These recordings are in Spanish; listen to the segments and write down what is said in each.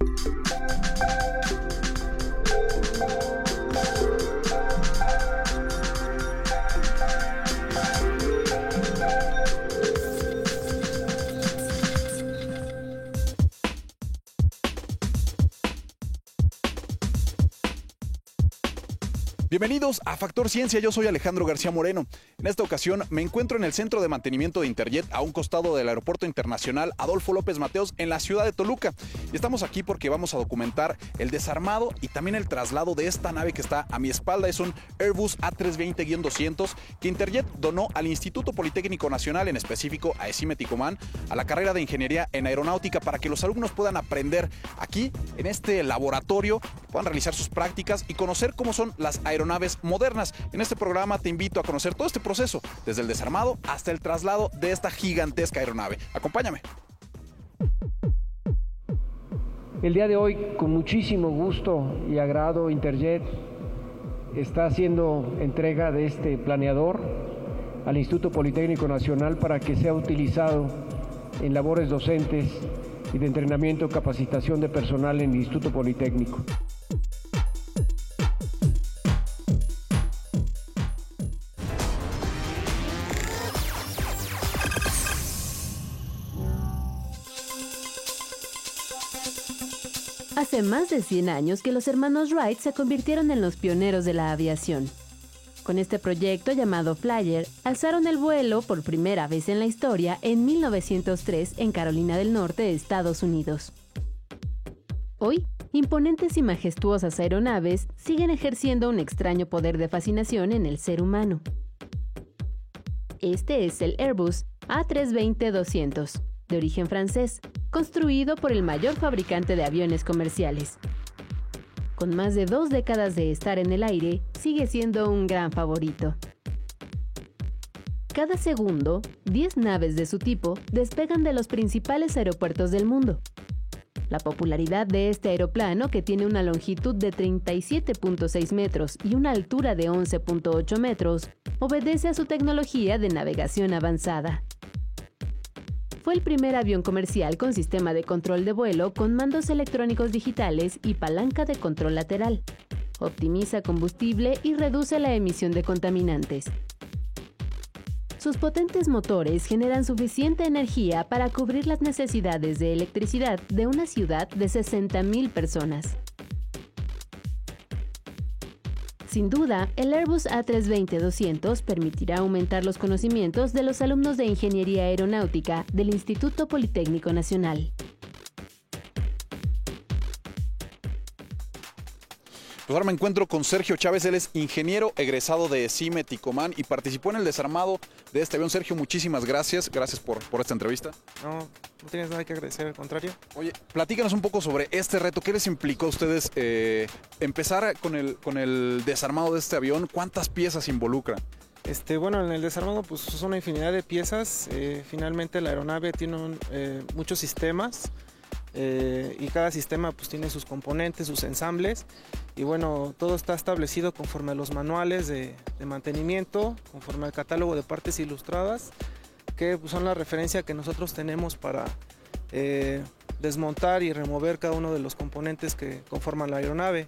you Bienvenidos a Factor Ciencia, yo soy Alejandro García Moreno. En esta ocasión me encuentro en el Centro de Mantenimiento de Interjet a un costado del Aeropuerto Internacional Adolfo López Mateos en la ciudad de Toluca. Y estamos aquí porque vamos a documentar el desarmado y también el traslado de esta nave que está a mi espalda. Es un Airbus A320-200 que Interjet donó al Instituto Politécnico Nacional, en específico a ESIME Ticomán, a la carrera de Ingeniería en Aeronáutica para que los alumnos puedan aprender aquí en este laboratorio, puedan realizar sus prácticas y conocer cómo son las aeronáuticas aeronaves modernas. En este programa te invito a conocer todo este proceso, desde el desarmado hasta el traslado de esta gigantesca aeronave. Acompáñame. El día de hoy, con muchísimo gusto y agrado, Interjet está haciendo entrega de este planeador al Instituto Politécnico Nacional para que sea utilizado en labores docentes y de entrenamiento capacitación de personal en el Instituto Politécnico. Más de 100 años que los hermanos Wright se convirtieron en los pioneros de la aviación. Con este proyecto llamado Flyer, alzaron el vuelo por primera vez en la historia en 1903 en Carolina del Norte, Estados Unidos. Hoy, imponentes y majestuosas aeronaves siguen ejerciendo un extraño poder de fascinación en el ser humano. Este es el Airbus A320-200 de origen francés, construido por el mayor fabricante de aviones comerciales. Con más de dos décadas de estar en el aire, sigue siendo un gran favorito. Cada segundo, 10 naves de su tipo despegan de los principales aeropuertos del mundo. La popularidad de este aeroplano, que tiene una longitud de 37.6 metros y una altura de 11.8 metros, obedece a su tecnología de navegación avanzada. Fue el primer avión comercial con sistema de control de vuelo con mandos electrónicos digitales y palanca de control lateral. Optimiza combustible y reduce la emisión de contaminantes. Sus potentes motores generan suficiente energía para cubrir las necesidades de electricidad de una ciudad de 60.000 personas. Sin duda, el Airbus A320-200 permitirá aumentar los conocimientos de los alumnos de Ingeniería Aeronáutica del Instituto Politécnico Nacional. Pues ahora me encuentro con Sergio Chávez, él es ingeniero egresado de CIME Ticomán y participó en el desarmado de este avión. Sergio, muchísimas gracias, gracias por, por esta entrevista. No, no tienes nada que agradecer, al contrario. Oye, platícanos un poco sobre este reto, ¿qué les implicó a ustedes eh, empezar con el, con el desarmado de este avión? ¿Cuántas piezas involucra? Este, bueno, en el desarmado pues son una infinidad de piezas. Eh, finalmente la aeronave tiene eh, muchos sistemas eh, y cada sistema pues tiene sus componentes, sus ensambles y bueno, todo está establecido conforme a los manuales de, mantenimiento, conforme al catálogo de partes ilustradas, que pues, son la referencia que nosotros tenemos para eh, desmontar y remover cada uno de los componentes que conforman la aeronave.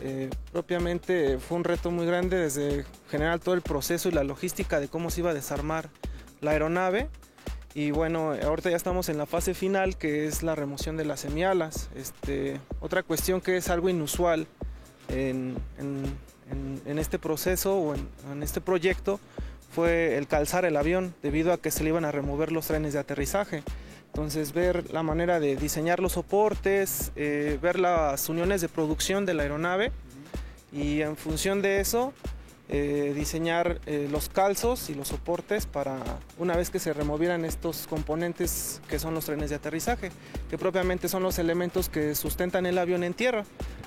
Eh, propiamente fue un reto muy grande desde generar todo el proceso y la logística de cómo se iba a desarmar la aeronave y bueno, ahorita ya estamos en la fase final que es la remoción de las semialas. Este, otra cuestión que es algo inusual en, este proceso o en, este proyecto fue el calzar el avión debido a que se le iban a remover los trenes de aterrizaje. Entonces ver la manera de diseñar los soportes, eh, ver las uniones de producción de la aeronave y en función de eso eh, diseñar eh, los calzos y los soportes para una vez que se removieran estos componentes que son los trenes de aterrizaje, que propiamente son los elementos que sustentan el avión en tierra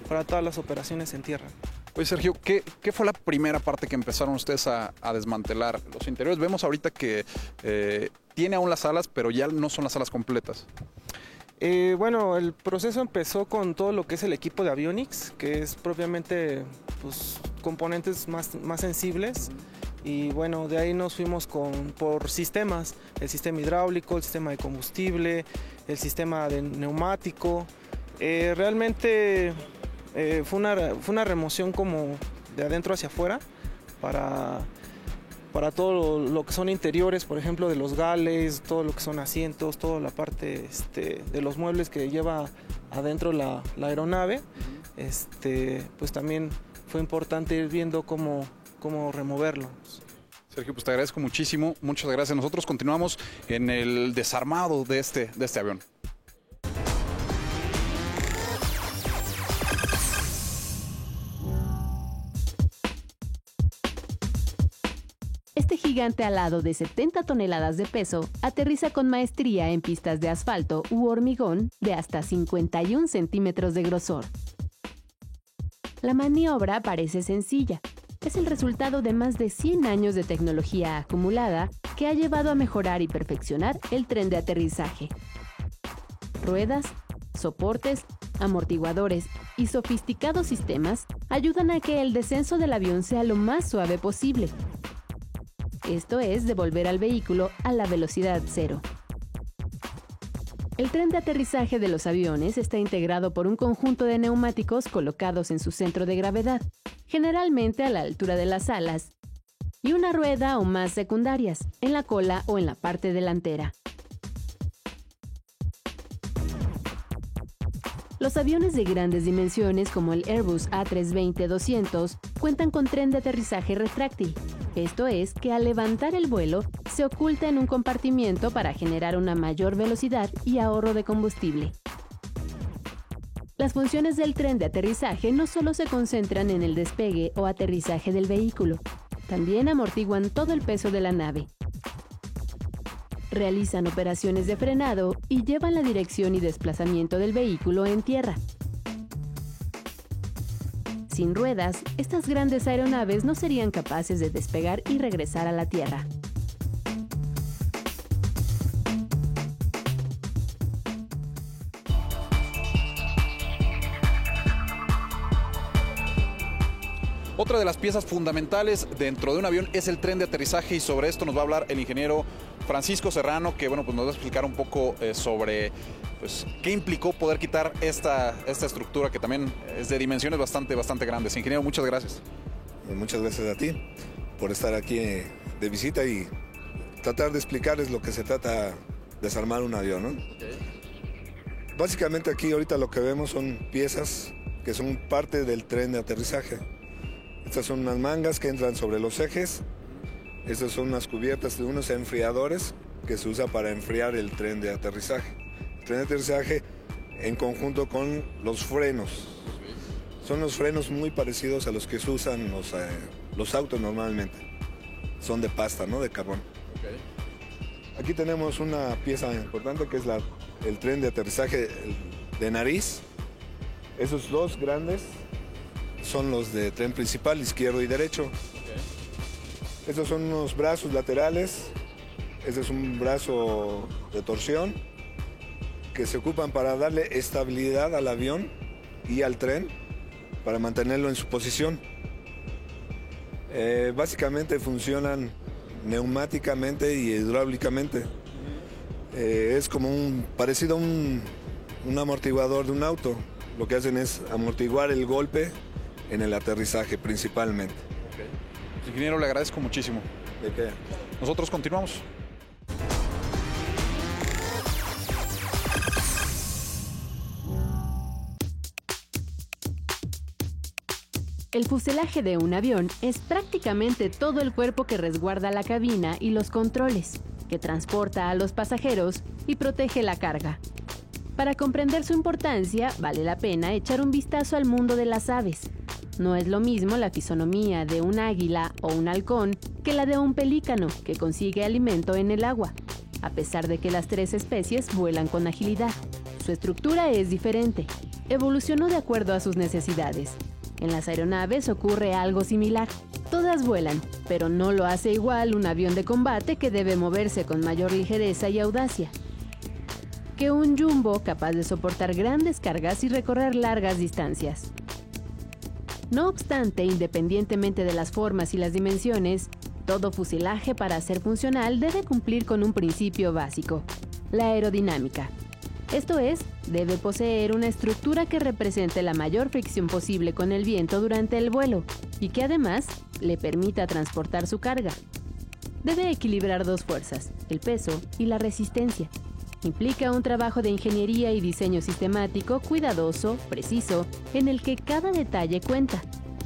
para todas las operaciones en tierra. Oye Sergio, ¿qué, fue la primera parte que empezaron ustedes a, desmantelar los interiores? Vemos ahorita que eh, tiene aún las alas, pero ya no son las alas completas. bueno, el proceso empezó con todo lo que es el equipo de avionics, que es propiamente pues, componentes más, más sensibles. Y bueno, de ahí nos fuimos con, por sistemas, el sistema hidráulico, el sistema de combustible, el sistema de neumático. Eh, realmente eh, fue, una, fue una remoción como de adentro hacia afuera para, para todo lo, que son interiores, por ejemplo, de los gales, todo lo que son asientos, toda la parte este, de los muebles que lleva adentro la, la aeronave. Este, pues también fue importante ir viendo cómo, cómo removerlo. Sergio, pues te agradezco muchísimo, muchas gracias. Nosotros continuamos en el desarmado de este, de este avión. Este gigante alado de 70 toneladas de peso aterriza con maestría en pistas de asfalto u hormigón de hasta 51 centímetros de grosor. La maniobra parece sencilla. Es el resultado de más de 100 años de tecnología acumulada que ha llevado a mejorar y perfeccionar el tren de aterrizaje. Ruedas, soportes, amortiguadores y sofisticados sistemas ayudan a que el descenso del avión sea lo más suave posible. Esto es devolver al vehículo a la velocidad cero. El tren de aterrizaje de los aviones está integrado por un conjunto de neumáticos colocados en su centro de gravedad, generalmente a la altura de las alas, y una rueda o más secundarias, en la cola o en la parte delantera. Los aviones de grandes dimensiones como el Airbus A320-200 cuentan con tren de aterrizaje retráctil, esto es que al levantar el vuelo se oculta en un compartimiento para generar una mayor velocidad y ahorro de combustible. Las funciones del tren de aterrizaje no solo se concentran en el despegue o aterrizaje del vehículo, también amortiguan todo el peso de la nave. Realizan operaciones de frenado y llevan la dirección y desplazamiento del vehículo en tierra, sin ruedas, estas grandes aeronaves no serían capaces de despegar y regresar a la Tierra. Otra de las piezas fundamentales dentro de un avión es el tren de aterrizaje y sobre esto nos va a hablar el ingeniero Francisco Serrano, que bueno, pues nos va a explicar un poco eh, sobre pues, qué implicó poder quitar esta, esta estructura que también es de dimensiones bastante, bastante grandes. Ingeniero, muchas gracias. Pues muchas gracias a ti por estar aquí eh, de visita y tratar de explicarles lo que se trata desarmar un avión. Básicamente aquí ahorita lo que vemos son piezas que son parte del tren de aterrizaje. Estas son unas mangas que entran sobre los ejes estas son unas cubiertas de unos enfriadores que se usa para enfriar el tren de aterrizaje. El tren de aterrizaje en conjunto con los frenos. Son los frenos muy parecidos a los que se usan los, eh, los autos normalmente. Son de pasta, ¿no? De carbón. Aquí tenemos una pieza importante que es la, el tren de aterrizaje de nariz. Esos dos grandes son los de tren principal, izquierdo y derecho. Estos son unos brazos laterales. Este es un brazo de torsión que se ocupan para darle estabilidad al avión y al tren para mantenerlo en su posición. Eh, básicamente funcionan neumáticamente y hidráulicamente. Eh, es como un parecido a un, amortiguador de un auto. Lo que hacen es amortiguar el golpe en el aterrizaje principalmente. Ingeniero, le agradezco muchísimo. ¿De qué? Nosotros continuamos. El fuselaje de un avión es prácticamente todo el cuerpo que resguarda la cabina y los controles, que transporta a los pasajeros y protege la carga. Para comprender su importancia, vale la pena echar un vistazo al mundo de las aves, no es lo mismo la fisonomía de un águila o un halcón que la de un pelícano que consigue alimento en el agua, a pesar de que las tres especies vuelan con agilidad. Su estructura es diferente, evolucionó de acuerdo a sus necesidades. En las aeronaves ocurre algo similar. Todas vuelan, pero no lo hace igual un avión de combate que debe moverse con mayor ligereza y audacia que un jumbo capaz de soportar grandes cargas y recorrer largas distancias. No obstante, independientemente de las formas y las dimensiones, todo fuselaje para ser funcional debe cumplir con un principio básico, la aerodinámica. Esto es, debe poseer una estructura que represente la mayor fricción posible con el viento durante el vuelo y que además le permita transportar su carga. Debe equilibrar dos fuerzas, el peso y la resistencia. Implica un trabajo de ingeniería y diseño sistemático, cuidadoso, preciso, en el que cada detalle cuenta.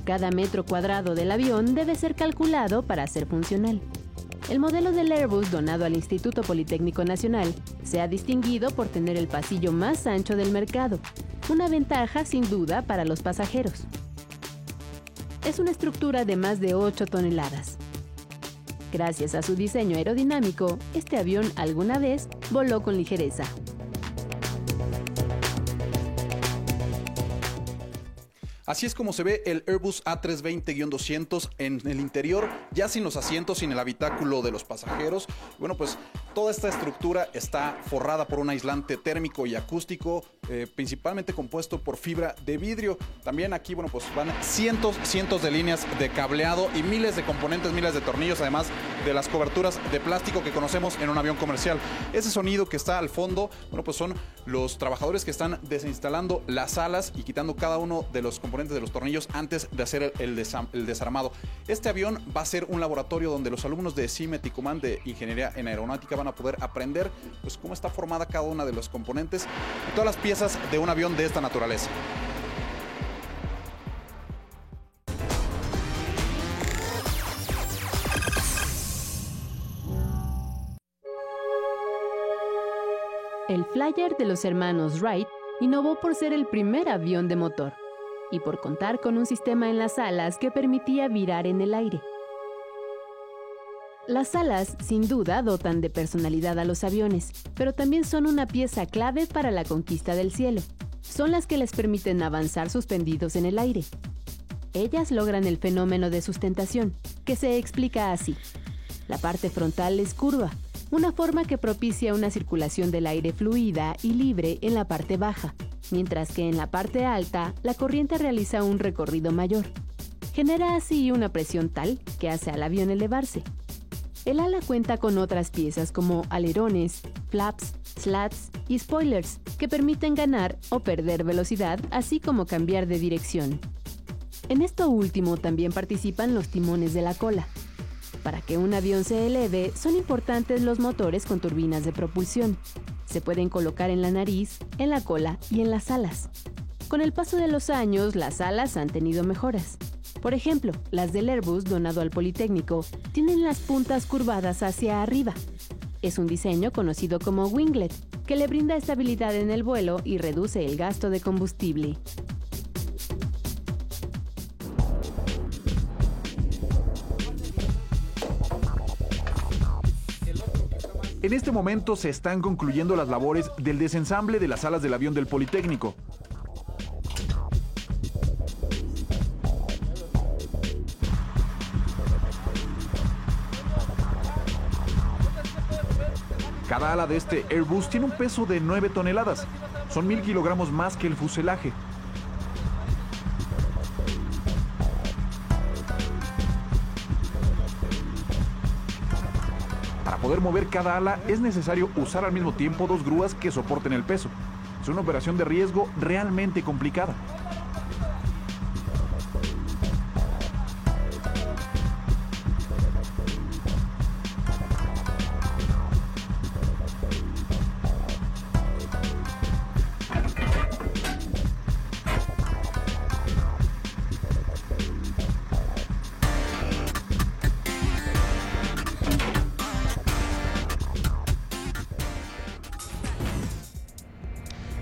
Cada metro cuadrado del avión debe ser calculado para ser funcional. El modelo del Airbus donado al Instituto Politécnico Nacional se ha distinguido por tener el pasillo más ancho del mercado, una ventaja sin duda para los pasajeros. Es una estructura de más de 8 toneladas. Gracias a su diseño aerodinámico, este avión alguna vez voló con ligereza. Así es como se ve el Airbus A320-200 en el interior, ya sin los asientos, sin el habitáculo de los pasajeros. Bueno, pues toda esta estructura está forrada por un aislante térmico y acústico, eh, principalmente compuesto por fibra de vidrio. También aquí, bueno, pues van cientos, cientos de líneas de cableado y miles de componentes, miles de tornillos, además de las coberturas de plástico que conocemos en un avión comercial. Ese sonido que está al fondo, bueno, pues son los trabajadores que están desinstalando las alas y quitando cada uno de los componentes de los tornillos antes de hacer el, desarmado. Este avión va a ser un laboratorio donde los alumnos de CIMET y Command de Ingeniería en Aeronáutica van a poder aprender pues, cómo está formada cada una de los componentes y todas las piezas de un avión de esta naturaleza. El Flyer de los hermanos Wright innovó por ser el primer avión de motor y por contar con un sistema en las alas que permitía virar en el aire. Las alas, sin duda, dotan de personalidad a los aviones, pero también son una pieza clave para la conquista del cielo. Son las que les permiten avanzar suspendidos en el aire. Ellas logran el fenómeno de sustentación, que se explica así. La parte frontal es curva, una forma que propicia una circulación del aire fluida y libre en la parte baja, mientras que en la parte alta la corriente realiza un recorrido mayor. Genera así una presión tal que hace al avión elevarse. El ala cuenta con otras piezas como alerones, flaps, slats y spoilers que permiten ganar o perder velocidad, así como cambiar de dirección. En esto último también participan los timones de la cola. Para que un avión se eleve son importantes los motores con turbinas de propulsión, se pueden colocar en la nariz, en la cola y en las alas. Con el paso de los años, las alas han tenido mejoras. Por ejemplo, las del Airbus donado al Politécnico tienen las puntas curvadas hacia arriba. Es un diseño conocido como winglet, que le brinda estabilidad en el vuelo y reduce el gasto de combustible. En este momento se están concluyendo las labores del desensamble de las alas del avión del Politécnico. Cada ala de este Airbus tiene un peso de 9 toneladas. Son mil kilogramos más que el fuselaje. poder mover cada ala es necesario usar al mismo tiempo dos grúas que soporten el peso. Es una operación de riesgo realmente complicada.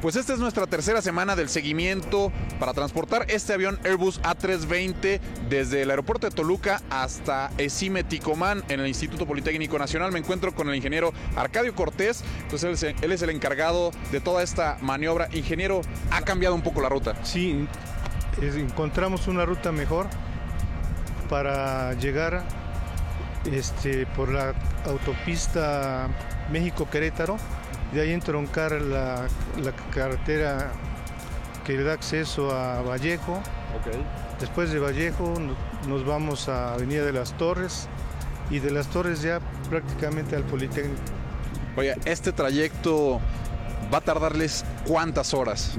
Pues esta es nuestra tercera semana del seguimiento para transportar este avión Airbus A320 desde el aeropuerto de Toluca hasta Esime Ticomán en el Instituto Politécnico Nacional. Me encuentro con el ingeniero Arcadio Cortés, pues él, es el encargado de toda esta maniobra. Ingeniero, ¿ha cambiado un poco la ruta? Sí, encontramos una ruta mejor para llegar este, por la autopista México-Querétaro de ahí entroncar la, la carretera que le da acceso a Vallejo. Después de Vallejo nos vamos a Avenida de las Torres y de las Torres ya prácticamente al Politécnico. Oye, este trayecto va a tardarles cuántas horas?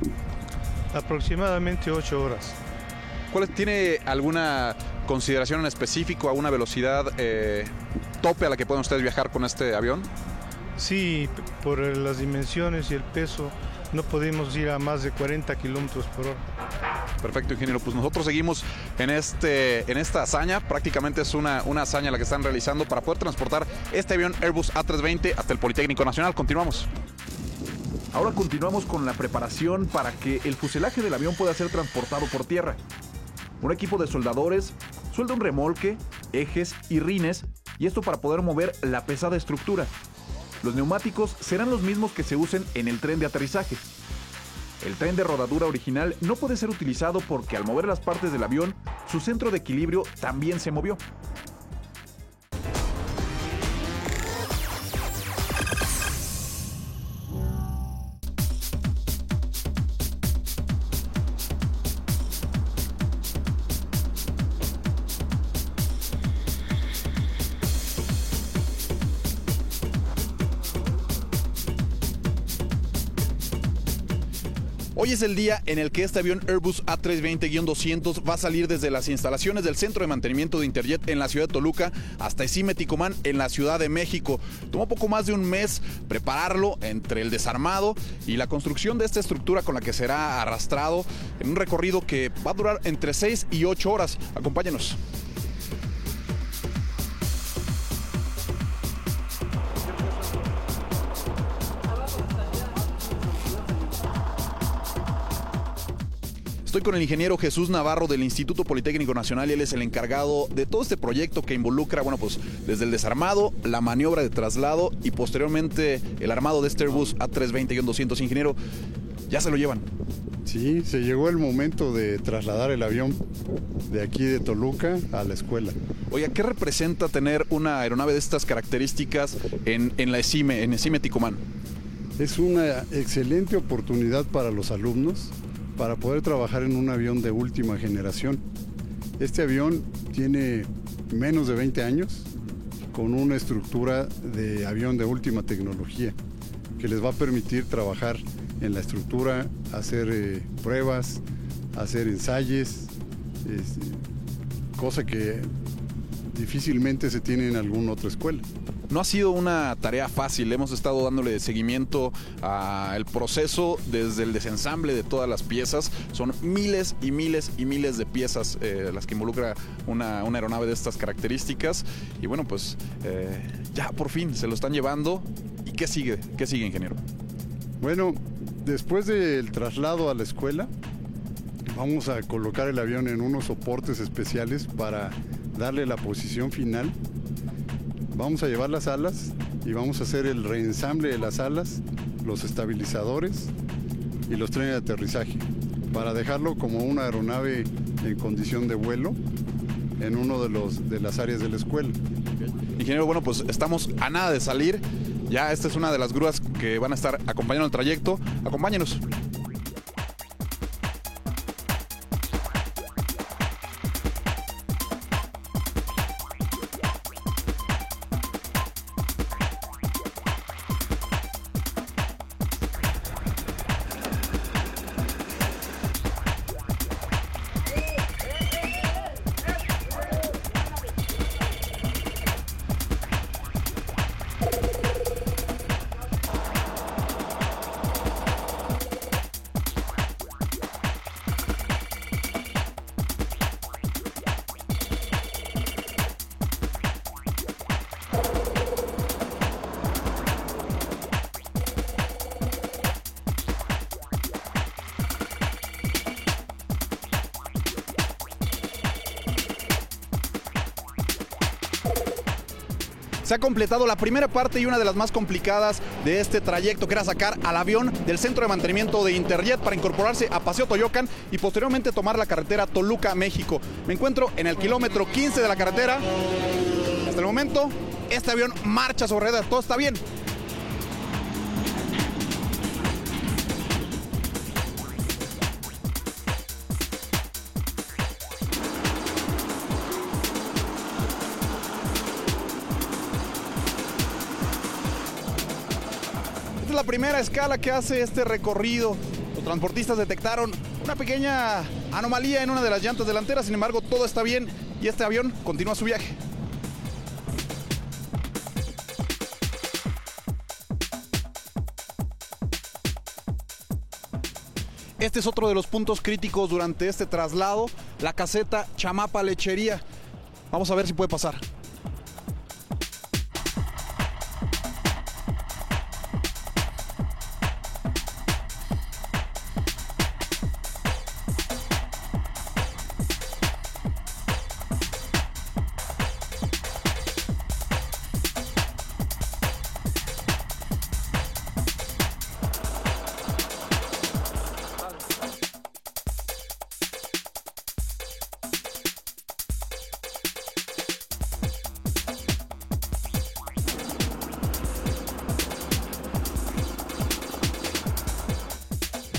Aproximadamente 8 horas. ¿Cuál tiene alguna consideración en específico a una velocidad eh, tope a la que pueden ustedes viajar con este avión? Sí, por las dimensiones y el peso no podemos ir a más de 40 kilómetros por hora. Perfecto, ingeniero. Pues nosotros seguimos en, este, en esta hazaña. Prácticamente es una, una hazaña la que están realizando para poder transportar este avión Airbus A320 hasta el Politécnico Nacional. Continuamos. Ahora continuamos con la preparación para que el fuselaje del avión pueda ser transportado por tierra. Un equipo de soldadores suelda un remolque, ejes y rines, y esto para poder mover la pesada estructura. Los neumáticos serán los mismos que se usen en el tren de aterrizaje. El tren de rodadura original no puede ser utilizado porque al mover las partes del avión, su centro de equilibrio también se movió. Es el día en el que este avión Airbus A320-200 va a salir desde las instalaciones del Centro de Mantenimiento de Interjet en la ciudad de Toluca hasta Esime Ticomán en la Ciudad de México. Tomó poco más de un mes prepararlo entre el desarmado y la construcción de esta estructura con la que será arrastrado en un recorrido que va a durar entre 6 y 8 horas. Acompáñenos. Estoy con el ingeniero Jesús Navarro del Instituto Politécnico Nacional y él es el encargado de todo este proyecto que involucra, bueno, pues desde el desarmado, la maniobra de traslado y posteriormente el armado de este Airbus A320-200. Ingeniero, ya se lo llevan. Sí, se llegó el momento de trasladar el avión de aquí de Toluca a la escuela. Oiga, ¿qué representa tener una aeronave de estas características en, en la ESIME, en ESIME Ticomán? Es una excelente oportunidad para los alumnos para poder trabajar en un avión de última generación. Este avión tiene menos de 20 años con una estructura de avión de última tecnología que les va a permitir trabajar en la estructura, hacer eh, pruebas, hacer ensayos, cosa que difícilmente se tiene en alguna otra escuela. No ha sido una tarea fácil, hemos estado dándole seguimiento al proceso desde el desensamble de todas las piezas. Son miles y miles y miles de piezas eh, las que involucra una, aeronave de estas características. Y bueno, pues eh, ya por fin se lo están llevando. ¿Y qué sigue? ¿Qué sigue, ingeniero? Bueno, después del traslado a la escuela, vamos a colocar el avión en unos soportes especiales para darle la posición final Vamos a llevar las alas y vamos a hacer el reensamble de las alas, los estabilizadores y los trenes de aterrizaje para dejarlo como una aeronave en condición de vuelo en uno de, los, de las áreas de la escuela. Ingeniero, bueno, pues estamos a nada de salir. Ya esta es una de las grúas que van a estar acompañando el trayecto. Acompáñenos. Se ha completado la primera parte y una de las más complicadas de este trayecto, que era sacar al avión del centro de mantenimiento de Interjet para incorporarse a Paseo Toyocan y posteriormente tomar la carretera Toluca, México. Me encuentro en el kilómetro 15 de la carretera. Hasta el momento, este avión marcha sobre ruedas, todo está bien. Primera escala que hace este recorrido. Los transportistas detectaron una pequeña anomalía en una de las llantas delanteras, sin embargo todo está bien y este avión continúa su viaje. Este es otro de los puntos críticos durante este traslado, la caseta Chamapa Lechería. Vamos a ver si puede pasar.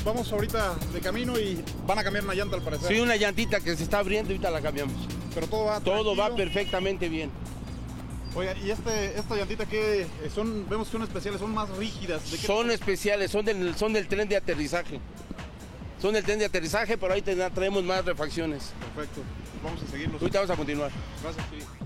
Vamos ahorita de camino y van a cambiar una llanta al parecer. Sí, una llantita que se está abriendo y ahorita la cambiamos. Pero todo va Todo va perfectamente bien. Oiga, y este, esta llantita que son, vemos que son especiales, son más rígidas. ¿De qué- Son especiales, son del, son del tren de aterrizaje. Son del tren de aterrizaje, pero ahí traemos más refacciones. Perfecto. Vamos a seguirlos. Ahorita vamos a continuar. Gracias. sí.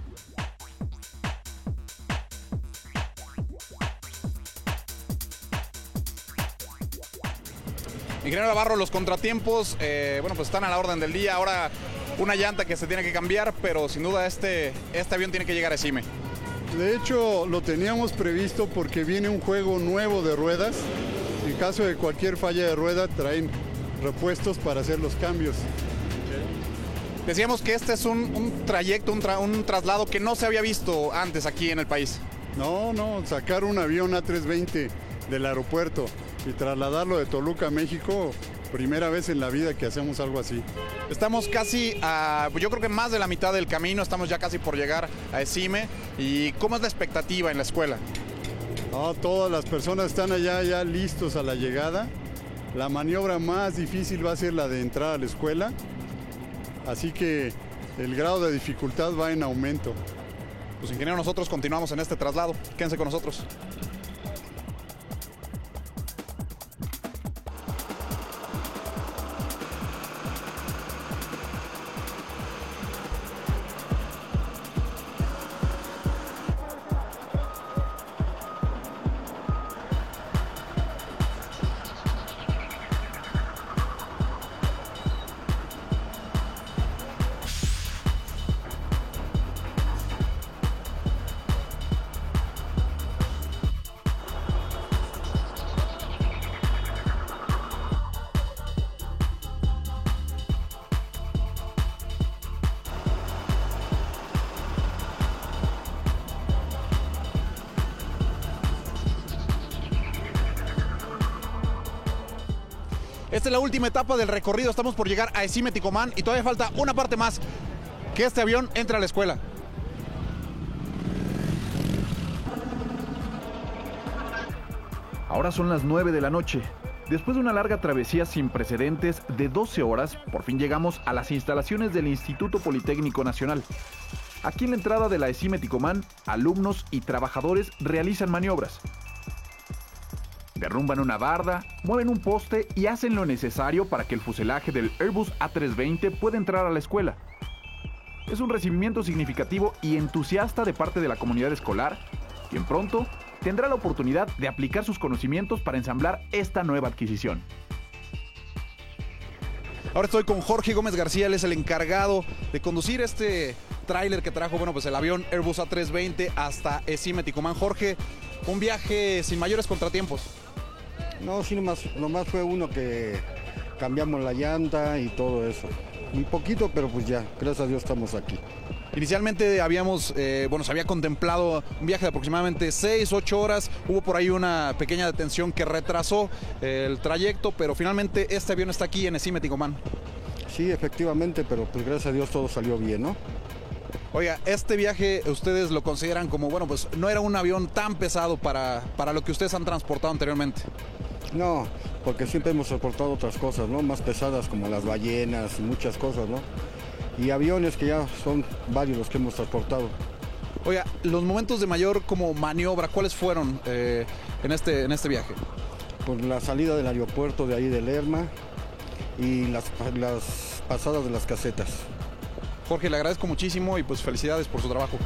Ingeniero Navarro, los contratiempos, eh, bueno, pues están a la orden del día. Ahora una llanta que se tiene que cambiar, pero sin duda este, este avión tiene que llegar a Esime. De hecho, lo teníamos previsto porque viene un juego nuevo de ruedas. En caso de cualquier falla de rueda, traen repuestos para hacer los cambios. Decíamos que este es un, un trayecto, un, tra- un traslado que no se había visto antes aquí en el país. No, no, sacar un avión A320 del aeropuerto y trasladarlo de Toluca a México, primera vez en la vida que hacemos algo así. Estamos casi a, yo creo que más de la mitad del camino, estamos ya casi por llegar a Esime. ¿Y cómo es la expectativa en la escuela? Todas las personas están allá ya listos a la llegada. La maniobra más difícil va a ser la de entrar a la escuela. Así que el grado de dificultad va en aumento. Pues ingeniero, nosotros continuamos en este traslado. Quédense con nosotros. Esta es la última etapa del recorrido. Estamos por llegar a Esime Ticomán y todavía falta una parte más. Que este avión entre a la escuela. Ahora son las 9 de la noche. Después de una larga travesía sin precedentes de 12 horas, por fin llegamos a las instalaciones del Instituto Politécnico Nacional. Aquí en la entrada de la ESIME Ticomán, alumnos y trabajadores realizan maniobras. Derrumban una barda, mueven un poste y hacen lo necesario para que el fuselaje del Airbus A320 pueda entrar a la escuela. Es un recibimiento significativo y entusiasta de parte de la comunidad escolar, quien pronto tendrá la oportunidad de aplicar sus conocimientos para ensamblar esta nueva adquisición. Ahora estoy con Jorge Gómez García, él es el encargado de conducir este tráiler que trajo, bueno, pues el avión Airbus A320 hasta Esime Ticomán. Jorge, un viaje sin mayores contratiempos. No, sí, nomás, nomás fue uno que cambiamos la llanta y todo eso. Un poquito, pero pues ya, gracias a Dios estamos aquí. Inicialmente habíamos, eh, bueno, se había contemplado un viaje de aproximadamente 6, 8 horas. Hubo por ahí una pequeña detención que retrasó eh, el trayecto, pero finalmente este avión está aquí en Esime Ticomán. Sí, efectivamente, pero pues gracias a Dios todo salió bien, ¿no? Oiga, este viaje ustedes lo consideran como, bueno, pues no era un avión tan pesado para, para lo que ustedes han transportado anteriormente. No, porque siempre hemos transportado otras cosas, ¿no? Más pesadas como las ballenas y muchas cosas, ¿no? Y aviones que ya son varios los que hemos transportado. Oiga, los momentos de mayor como maniobra, ¿cuáles fueron eh, en, este, en este viaje? por la salida del aeropuerto de ahí de Lerma y las, las pasadas de las casetas. Jorge, le agradezco muchísimo y pues felicidades por su trabajo.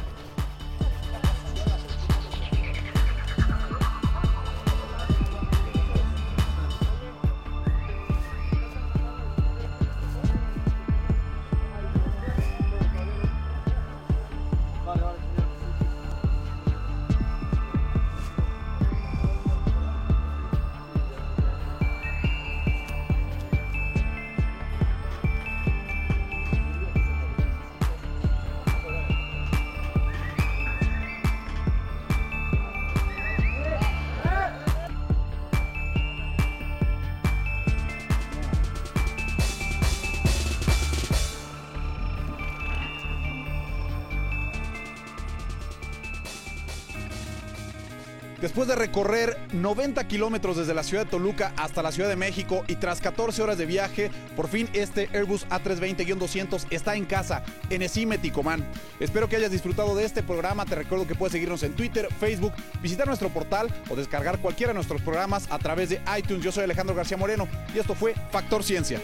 Después de recorrer 90 kilómetros desde la ciudad de Toluca hasta la Ciudad de México y tras 14 horas de viaje, por fin este Airbus A320-200 está en casa, en Esime Ticomán. Espero que hayas disfrutado de este programa. Te recuerdo que puedes seguirnos en Twitter, Facebook, visitar nuestro portal o descargar cualquiera de nuestros programas a través de iTunes. Yo soy Alejandro García Moreno y esto fue Factor Ciencia.